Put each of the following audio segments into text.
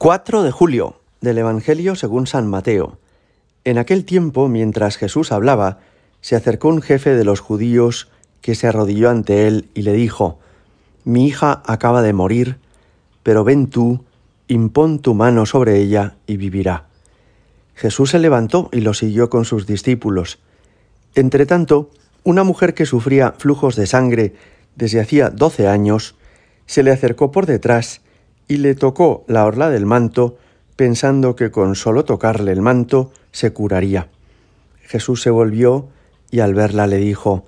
4 de julio del Evangelio según San Mateo. En aquel tiempo, mientras Jesús hablaba, se acercó un jefe de los judíos que se arrodilló ante él y le dijo, Mi hija acaba de morir, pero ven tú, impón tu mano sobre ella y vivirá. Jesús se levantó y lo siguió con sus discípulos. Entretanto, una mujer que sufría flujos de sangre desde hacía doce años, se le acercó por detrás y le tocó la orla del manto, pensando que con solo tocarle el manto se curaría. Jesús se volvió y al verla le dijo,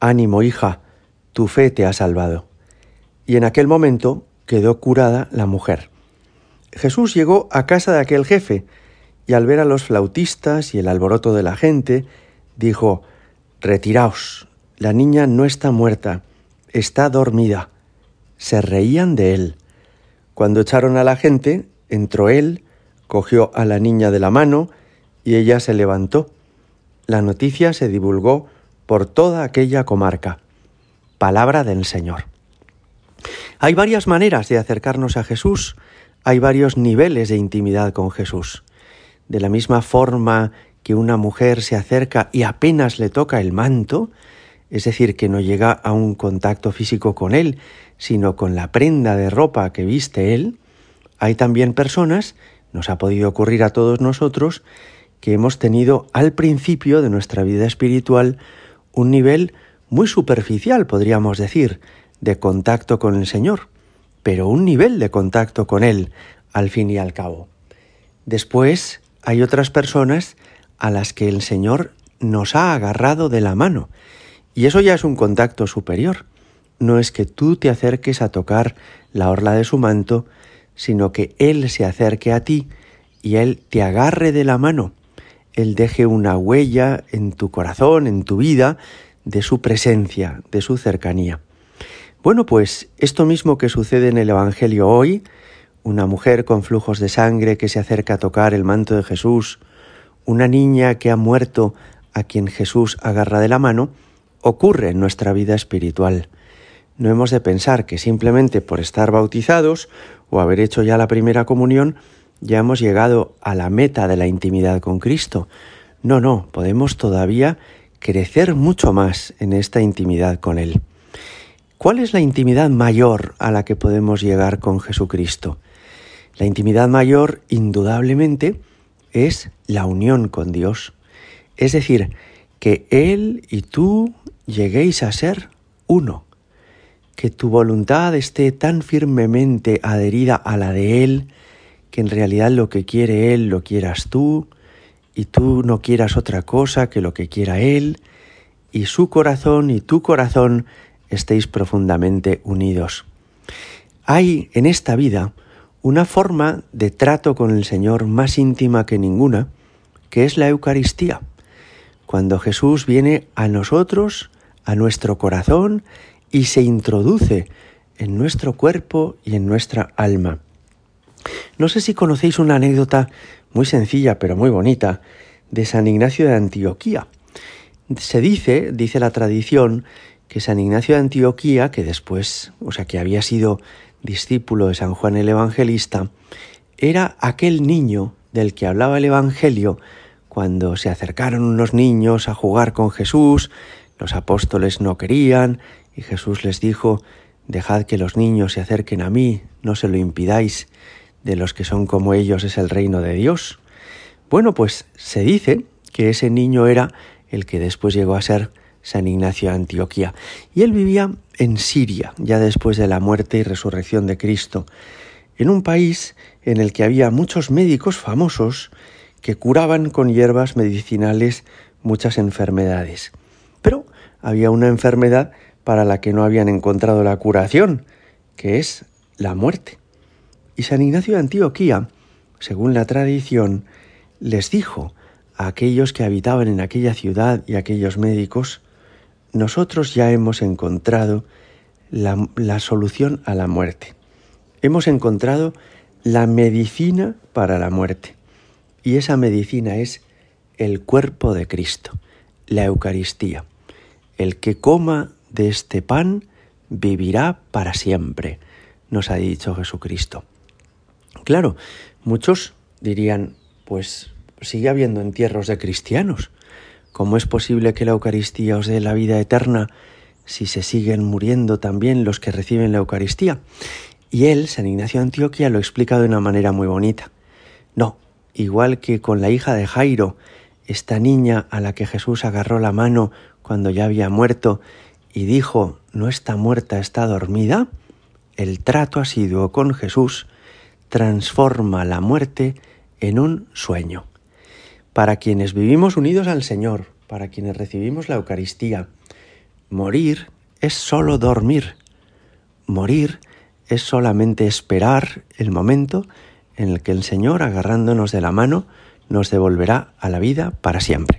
Ánimo, hija, tu fe te ha salvado. Y en aquel momento quedó curada la mujer. Jesús llegó a casa de aquel jefe, y al ver a los flautistas y el alboroto de la gente, dijo, Retiraos, la niña no está muerta, está dormida. Se reían de él. Cuando echaron a la gente, entró él, cogió a la niña de la mano y ella se levantó. La noticia se divulgó por toda aquella comarca. Palabra del Señor. Hay varias maneras de acercarnos a Jesús, hay varios niveles de intimidad con Jesús. De la misma forma que una mujer se acerca y apenas le toca el manto, es decir, que no llega a un contacto físico con él, sino con la prenda de ropa que viste él, hay también personas, nos ha podido ocurrir a todos nosotros, que hemos tenido al principio de nuestra vida espiritual un nivel muy superficial, podríamos decir, de contacto con el Señor, pero un nivel de contacto con Él, al fin y al cabo. Después hay otras personas a las que el Señor nos ha agarrado de la mano, y eso ya es un contacto superior. No es que tú te acerques a tocar la orla de su manto, sino que Él se acerque a ti y Él te agarre de la mano. Él deje una huella en tu corazón, en tu vida, de su presencia, de su cercanía. Bueno, pues esto mismo que sucede en el Evangelio hoy, una mujer con flujos de sangre que se acerca a tocar el manto de Jesús, una niña que ha muerto a quien Jesús agarra de la mano, ocurre en nuestra vida espiritual. No hemos de pensar que simplemente por estar bautizados o haber hecho ya la primera comunión ya hemos llegado a la meta de la intimidad con Cristo. No, no, podemos todavía crecer mucho más en esta intimidad con Él. ¿Cuál es la intimidad mayor a la que podemos llegar con Jesucristo? La intimidad mayor, indudablemente, es la unión con Dios. Es decir, que Él y tú lleguéis a ser uno, que tu voluntad esté tan firmemente adherida a la de Él, que en realidad lo que quiere Él lo quieras tú, y tú no quieras otra cosa que lo que quiera Él, y su corazón y tu corazón estéis profundamente unidos. Hay en esta vida una forma de trato con el Señor más íntima que ninguna, que es la Eucaristía. Cuando Jesús viene a nosotros, a nuestro corazón, y se introduce en nuestro cuerpo y en nuestra alma. No sé si conocéis una anécdota muy sencilla pero muy bonita de San Ignacio de Antioquía. Se dice, dice la tradición, que San Ignacio de Antioquía, que después, o sea, que había sido discípulo de San Juan el Evangelista, era aquel niño del que hablaba el Evangelio cuando se acercaron unos niños a jugar con Jesús, los apóstoles no querían, y Jesús les dijo, Dejad que los niños se acerquen a mí, no se lo impidáis, de los que son como ellos es el reino de Dios. Bueno, pues se dice que ese niño era el que después llegó a ser San Ignacio de Antioquía, y él vivía en Siria, ya después de la muerte y resurrección de Cristo, en un país en el que había muchos médicos famosos que curaban con hierbas medicinales muchas enfermedades. Pero había una enfermedad para la que no habían encontrado la curación, que es la muerte. Y San Ignacio de Antioquía, según la tradición, les dijo a aquellos que habitaban en aquella ciudad y a aquellos médicos, nosotros ya hemos encontrado la, la, solución a la muerte. Hemos encontrado la medicina para la muerte. Y esa medicina es el cuerpo de Cristo, la Eucaristía. El que coma de este pan vivirá para siempre, nos ha dicho Jesucristo. Claro, muchos dirían, pues sigue habiendo entierros de cristianos. ¿Cómo es posible que la Eucaristía os dé la vida eterna si se siguen muriendo también los que reciben la Eucaristía? Y él, San Ignacio de Antioquia, lo explica de una manera muy bonita. No, igual que con la hija de Jairo, esta niña a la que Jesús agarró la mano cuando ya había muerto y dijo, no está muerta, está dormida, el trato asiduo con Jesús transforma la muerte en un sueño. Para quienes vivimos unidos al Señor, para quienes recibimos la Eucaristía, morir es solo dormir. Morir es solamente esperar el momento en el que el Señor, agarrándonos de la mano, nos devolverá a la vida para siempre.